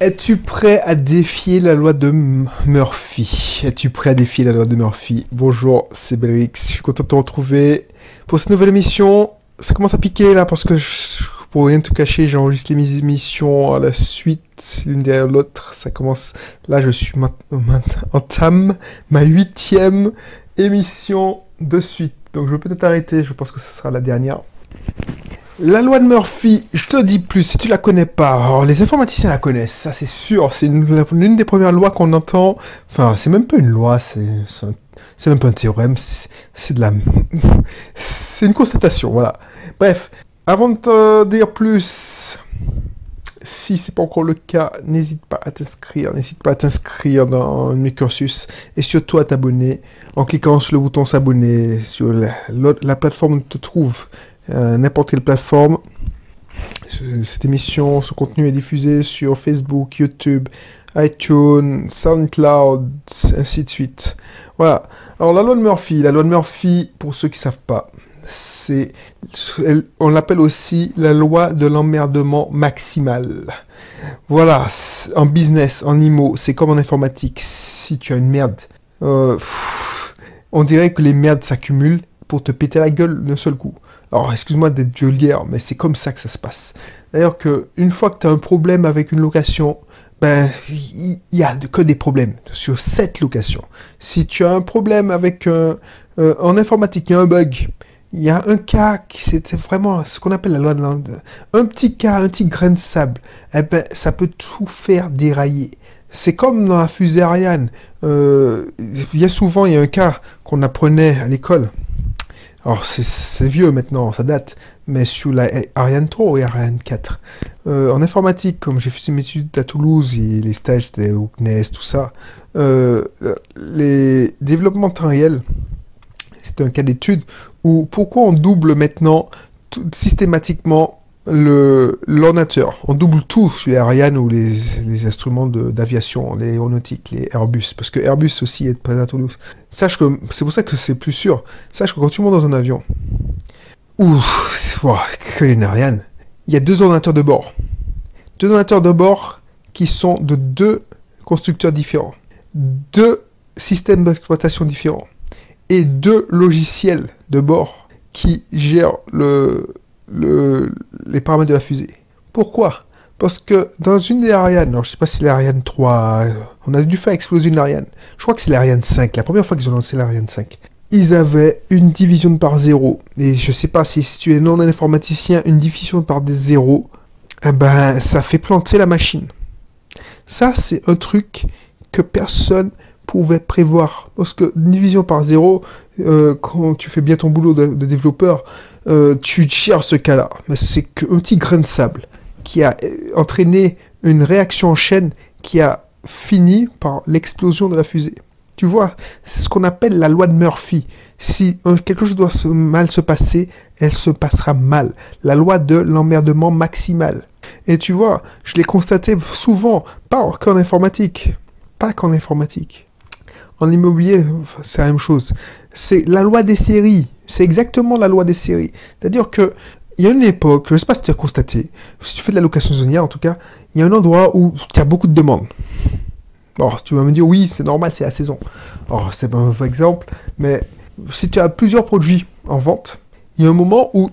Es-tu prêt à défier la loi de Murphy? Es-tu prêt à défier la loi de Murphy? Bonjour, c'est Belrix. Je suis content de te retrouver pour cette nouvelle émission. Ça commence à piquer là parce que, pour rien te cacher, j'enregistre les émissions à la suite, l'une derrière l'autre. Ça commence. Là, je suis ma- entame ma huitième émission de suite. Donc, je vais peut-être arrêter. Je pense que ce sera la dernière. La loi de Murphy, je te dis plus, si tu la connais pas, les informaticiens la connaissent, ça c'est sûr, c'est une- l'une des premières lois qu'on entend, enfin c'est même pas une loi, c'est même pas un théorème, c'est de la... C'est une constatation, voilà. Bref, avant de te dire plus, si c'est pas encore le cas, n'hésite pas à t'inscrire, n'hésite pas à t'inscrire dans mes cursus et surtout à t'abonner en cliquant sur le bouton s'abonner sur la, plateforme où tu te trouves n'importe quelle plateforme. Ce- Cette émission, ce contenu est diffusé sur Facebook, YouTube, iTunes, SoundCloud, ainsi de suite. Voilà. Alors la loi de Murphy, la loi de Murphy, pour ceux qui savent pas, c'est, on l'appelle aussi la loi de l'emmerdement maximal. Voilà, en business, en IMO, c'est comme en informatique. Si tu as une merde, euh, on dirait que les merdes s'accumulent pour te péter la gueule d'un seul coup. Alors, excuse-moi d'être vulgaire, mais c'est comme ça que ça se passe. D'ailleurs, que une fois que tu as un problème avec une location, ben, il y, a que des problèmes sur cette location. Si tu as un problème avec euh, en informatique, il y a un bug. Il y a un cas qui c'était vraiment ce qu'on appelle la loi de l'Inde. Un petit cas, un petit grain de sable, eh ben, ça peut tout faire dérailler. C'est comme dans la fusée Ariane. Il y a souvent, il y a un cas qu'on apprenait à l'école. Alors c'est- vieux maintenant, ça date, mais sur la Ariane 3 et Ariane 4. Euh, en informatique, comme j'ai fait mes études à Toulouse les stages c'était au CNES, tout ça, euh, les développements en temps réel, c'est un cas d'étude où pourquoi on double maintenant systématiquement le l'ordinateur. On double tout sur les Ariane ou les, les instruments d'aviation, les aéronautiques, les Airbus, parce que Airbus aussi est présent à Toulouse. Sache que c'est pour ça que c'est plus sûr. Sache que quand tu montes dans un avion, ouf, wow, une Ariane, il y a deux ordinateurs de bord. Deux ordinateurs de bord qui sont de deux constructeurs différents, deux systèmes d'exploitation différents et deux logiciels de bord qui gèrent le, le- les paramètres de la fusée. Pourquoi? Parce que dans une des Ariane, alors je sais pas si c'est l'Ariane 3, euh, on a dû faire exploser une Ariane. Je crois que c'est l'Ariane 5, la première fois qu'ils ont lancé l'Ariane 5. Ils avaient une division par zéro. Et je sais pas si, si tu es non informaticien, une division par des zéros, eh ben, ça fait planter la machine. Ça, c'est un truc que personne pouvait prévoir. Parce que division par zéro, euh, quand tu fais bien ton boulot de développeur, euh, tu gères ce cas-là. Mais c'est qu'un petit grain de sable qui a euh, entraîné une réaction en chaîne qui a fini par l'explosion de la fusée. Tu vois, c'est ce qu'on appelle la loi de Murphy. Si quelque chose doit mal se passer, elle se passera mal. La loi de l'emmerdement maximal. Et tu vois, je l'ai constaté souvent, pas qu'en informatique, pas qu'en informatique. En immobilier, c'est la même chose. C'est la loi des séries. C'est exactement la loi des séries. C'est-à-dire que il y a une époque, je ne sais pas si tu as constaté, si tu fais de la location saisonnière en tout cas, il y a un endroit où il y a beaucoup de demandes. Bon, tu vas me dire oui, c'est normal, c'est la saison. Alors, c'est pas un mauvais exemple, mais si tu as plusieurs produits en vente, il y a un moment où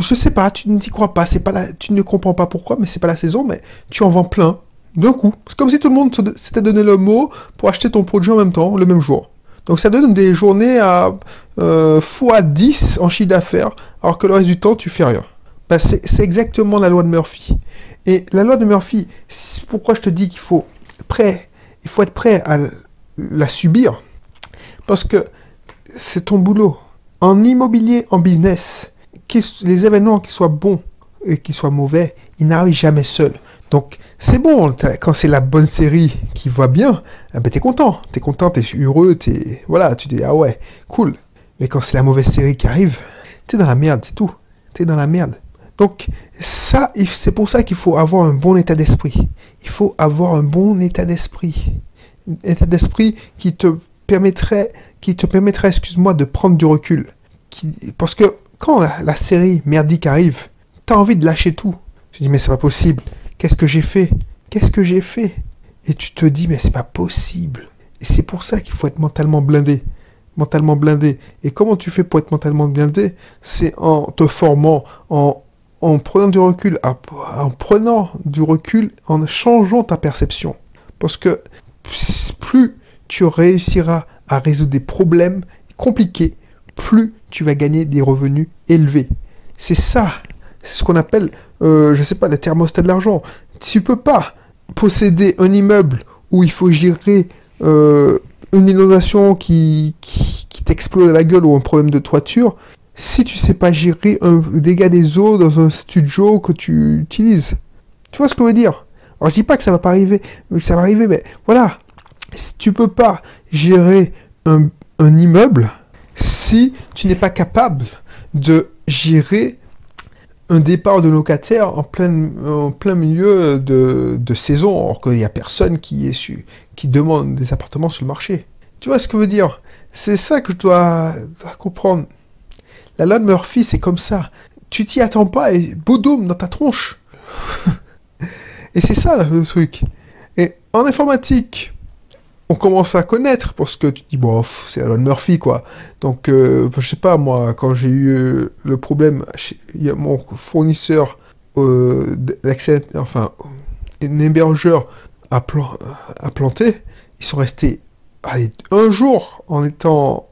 je sais pas, tu ne t'y crois pas, c'est pas tu ne comprends pas pourquoi, mais c'est pas la saison, mais tu en vends plein d'un coup. C'est comme si tout le monde s'était donné le mot pour acheter ton produit en même temps, le même jour. Donc ça donne des journées à euh, fois 10 en chiffre d'affaires, alors que le reste du temps, tu fais rien. Ben, c'est exactement la loi de Murphy. Et la loi de Murphy, pourquoi je te dis qu'il faut faut être prêt à la subir, parce que c'est ton boulot. En immobilier, en business, les événements, qu'ils soient bons et qu'ils soient mauvais, ils n'arrivent jamais seuls. Donc, c'est bon, quand c'est la bonne série qui va bien, eh ben, t'es content. T'es content, t'es heureux, t'es... Voilà, tu dis, ah ouais, cool. Mais quand c'est la mauvaise série qui arrive, t'es dans la merde, c'est tout. T'es dans la merde. Donc, ça, c'est pour ça qu'il faut avoir un bon état d'esprit. Il faut avoir un bon état d'esprit. Un état d'esprit qui te permettrait, qui te permettrait, excuse-moi, de prendre du recul. Parce que quand la, la série merdique arrive, t'as envie de lâcher tout. Je dis, mais c'est pas possible. Qu'est-ce que j'ai fait? Qu'est-ce que j'ai fait? Et tu te dis, mais c'est pas possible. Et c'est pour ça qu'il faut être mentalement blindé. Mentalement blindé. Et comment tu fais pour être mentalement blindé? C'est en te formant, en, en prenant du recul, en prenant du recul, en changeant ta perception. Parce que plus tu réussiras à résoudre des problèmes compliqués, plus tu vas gagner des revenus élevés. C'est ça, c'est ce qu'on appelle, euh, je sais pas, le thermostat de l'argent. Tu peux pas posséder un immeuble où il faut gérer euh, une inondation qui, qui, t'explose la gueule ou un problème de toiture si tu sais pas gérer un dégât des eaux dans un studio que tu utilises. Tu vois ce que je veux dire? Alors je dis pas que ça va pas arriver, mais ça va arriver, mais voilà. Si tu peux pas gérer un, un immeuble si tu n'es pas capable de gérer un départ de locataire en plein, en plein milieu de, de saison, alors qu'il n'y a personne qui, est su, qui demande des appartements sur le marché. Tu vois ce que je veux dire? C'est ça que je dois, comprendre. La loi Murphy, c'est comme ça. Tu t'y attends pas et boudoum dans ta tronche. et c'est ça le truc. Et en informatique, on commence à connaître parce que tu dis bon c'est Alan Murphy quoi. Donc euh, je sais pas moi quand j'ai eu euh, le problème il y a mon fournisseur euh, d'accès enfin un hébergeur à, planter ils sont restés un jour en étant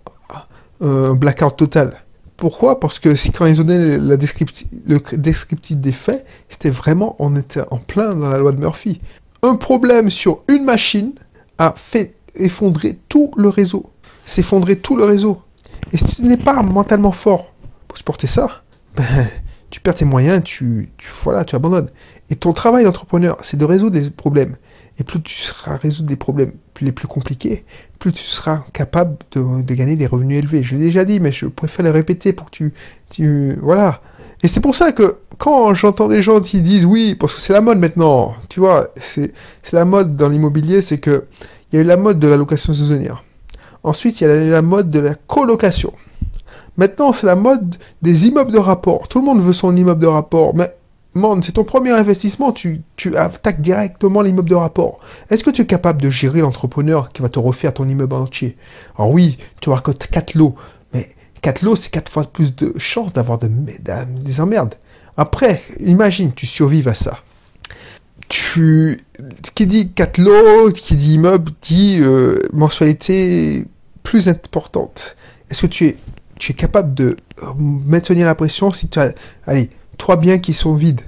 un blackout total. Pourquoi? Parce que quand ils descriptif, le descriptif des faits, c'était vraiment, on était en plein dans la loi de Murphy. Un problème sur une machine, a fait effondrer tout le réseau. S'effondrer tout le réseau. Et si tu n'es pas mentalement fort pour supporter ça, ben, tu perds tes moyens, tu, voilà, tu abandonnes. Et ton travail d'entrepreneur, c'est de résoudre des problèmes. Et plus tu seras résoudre des problèmes les plus compliqués, plus tu seras capable de, de gagner des revenus élevés. Je l'ai déjà dit, mais je préfère le répéter pour que tu, tu voilà. Et c'est pour ça que quand j'entends des gens qui disent oui, parce que c'est la mode maintenant, tu vois, c'est la mode dans l'immobilier, c'est que il y a eu la mode de la location saisonnière. Ensuite, il y a la mode de la colocation. Maintenant, c'est la mode des immeubles de rapport. Tout le monde veut son immeuble de rapport, mais man, c'est ton premier investissement, tu, tu attaques directement l'immeuble de rapport. Est-ce que tu es capable de gérer l'entrepreneur qui va te refaire ton immeuble entier? Alors oui, tu que 4 lots, mais 4 lots, c'est 4 fois plus de chances d'avoir des emmerdes. Après, imagine, tu survives à ça tu qui dit 4 lots, qui dit immeuble, dit euh, mensualité plus importante. Est-ce que tu es, tu es capable de maintenir la pression si tu as, allez, trois biens qui sont vides?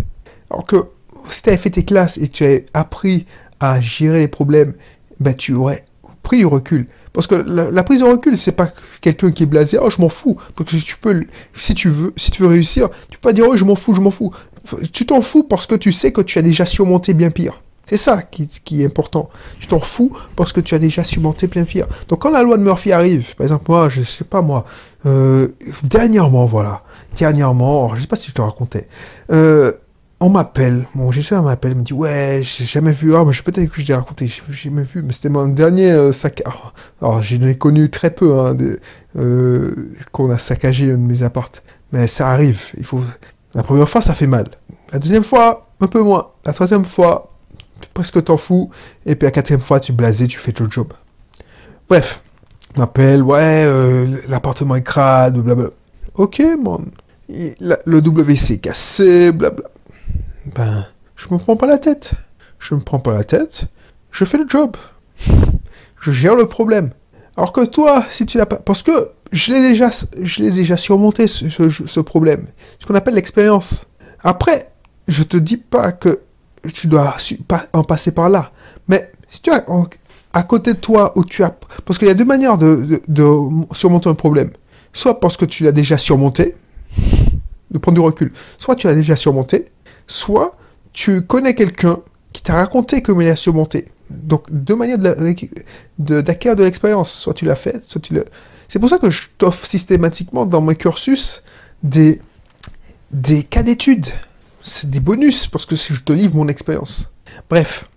Alors que si tu avais fait tes classes et tu as appris à gérer les problèmes, ben tu aurais pris du recul. Parce que la, prise de recul, c'est pas quelqu'un qui est blasé, oh je m'en fous. Parce que tu peux, si tu veux, si tu veux réussir, tu peux pas dire oh je m'en fous, je m'en fous tu t'en fous parce que tu sais que tu as déjà surmonté bien pire. C'est ça qui, est important. Tu t'en fous parce que tu as déjà surmonté bien pire. Donc quand la loi de Murphy arrive, par exemple, moi, je sais pas moi, euh, dernièrement, voilà, dernièrement, je sais pas si je te racontais, euh, on m'appelle, mon gestionnaire m'appelle, me dit ouais, j'ai jamais vu, ah, mais je peut-être que je l'ai raconté, j'ai jamais vu, mais c'était mon dernier euh, sac. Alors, j'en ai connu très peu, hein, qu'on a saccagé un de mes appartes. Mais ça arrive, il faut, la première fois, ça fait mal. La deuxième fois, un peu moins. La troisième fois, presque t'en fous. Et puis la quatrième fois, tu blasé, tu fais ton job. Bref, m'appelle, ouais, euh, l'appartement est crade, blablabla. Ok, man. le WC est cassé, blabla. Ben, je me prends pas la tête. Je me prends pas la tête. Je fais le job. Je gère le problème. Alors que toi, si tu l'as pas... Parce que je l'ai déjà, je l'ai déjà surmonté, ce, problème. Ce qu'on appelle l'expérience. Après, je te dis pas que tu dois en passer par là. Mais si tu as à côté de toi où tu as... Parce qu'il y a deux manières de, surmonter un problème. Soit parce que tu l'as déjà surmonté, de prendre du recul. Soit tu l'as déjà surmonté, soit tu connais quelqu'un qui t'a raconté comment il a surmonté. Donc, deux manières d'acquérir de, l'expérience. Soit tu l'as fait, soit tu l'as... C'est pour ça que je t'offre systématiquement dans mes cursus des, cas d'études. C'est des bonus, parce que je te livre mon expérience. Bref.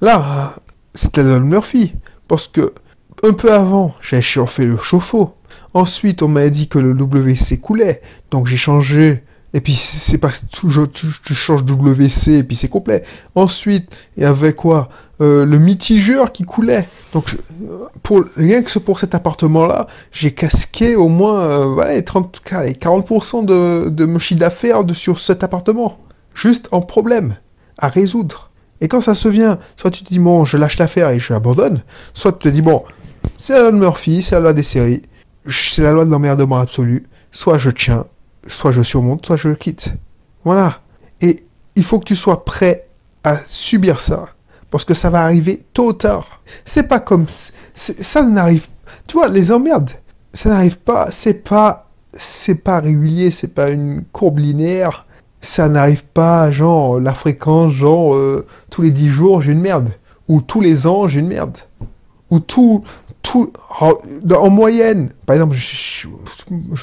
Là, c'était le Murphy. Parce que, un peu avant, j'ai fait le chauffe-eau. Ensuite, on m'a dit que le WC coulait. Donc j'ai changé Et puis c'est pas toujours tu, tu changes WC et puis c'est complet. Ensuite, il y avait quoi? Euh, Le mitigeur qui coulait. Donc euh, pour rien que pour cet appartement-là, j'ai casqué au moins euh, ouais, 30, allez, 40% de, de mon d'affaires sur cet appartement. Juste en problème à résoudre. Et quand ça se vient, soit tu te dis bon, je lâche l'affaire et je l'abandonne, soit tu te dis bon, c'est la loi de Murphy, c'est la loi des séries, c'est la loi de l'emmerdement absolu, soit je tiens, soit je surmonte, soit je quitte. Voilà. Et il faut que tu sois prêt à subir ça. Parce que ça va arriver tôt ou tard. C'est pas comme... Ça n'arrive... Tu vois, les emmerdes, ça n'arrive pas... C'est pas... C'est pas régulier, c'est pas une courbe linéaire. Ça n'arrive pas, genre, la fréquence, genre, euh, tous les 10 jours, j'ai une merde. Ou tous les ans, j'ai une merde. Ou tout... en, moyenne, par exemple, je,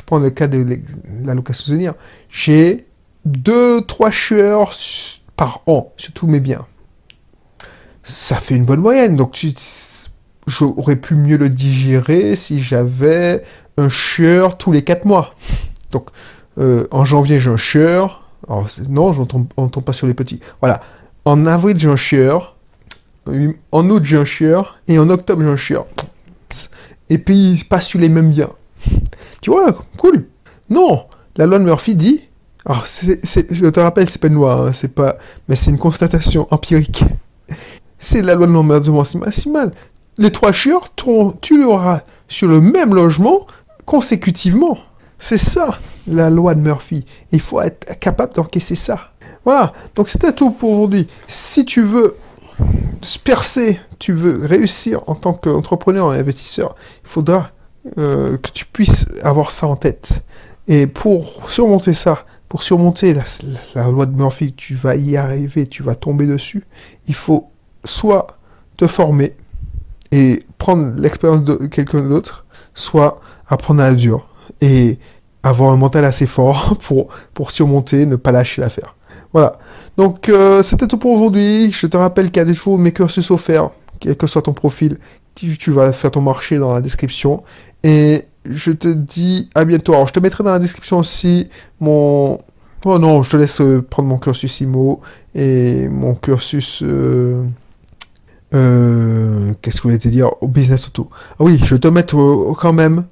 prends le cas de l'ex- la location saisonnière, j'ai 2-3 chieurs s- par an sur tous mes biens. Ça fait une bonne moyenne, donc j'aurais pu mieux le digérer si j'avais un chieur tous les 4 mois. Donc, euh, en janvier, j'ai un chieur. Non, je ne tombe, on tombe pas sur les petits. Voilà. En avril, j'ai un chieur. En août, j'ai un chieur. Et en octobre, j'ai un chieur. Et puis, pas sur les mêmes biens? Tu vois, cool. Non, la loi de Murphy dit. Alors, c'est- je te rappelle, c'est pas une loi, hein, c'est pas, mais c'est une constatation empirique. C'est la loi de l'emmerdement maximal. Les trois chieurs, tu l'auras sur le même logement consécutivement. C'est ça, la loi de Murphy. Il faut être capable d'encaisser ça. Voilà, donc c'était tout pour aujourd'hui. Si tu veux percer, tu veux réussir en tant qu'entrepreneur et investisseur, il faudra euh, que tu puisses avoir ça en tête. Et pour surmonter ça, pour surmonter la, loi de Murphy, tu vas y arriver, tu vas tomber dessus, il faut soit te former et prendre l'expérience de quelqu'un d'autre, soit apprendre à la dure et avoir un mental assez fort pour, pour surmonter, ne pas lâcher l'affaire. Voilà. Donc, euh, c'était tout pour aujourd'hui. Je te rappelle qu'il y a des choses, mes cursus offerts, quel que soit ton profil. Tu, vas faire ton marché dans la description. Et je te dis à bientôt. Alors, je te mettrai dans la description aussi mon... Oh non, je te laisse euh, prendre mon cursus IMO et mon cursus... euh, Qu'est-ce que je voulais te dire? Au business auto. Ah oui, je vais te mettre quand même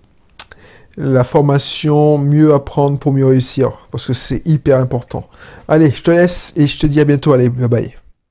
la formation mieux apprendre pour mieux réussir. Parce que c'est hyper important. Allez, je te laisse et je te dis à bientôt. Allez, bye bye.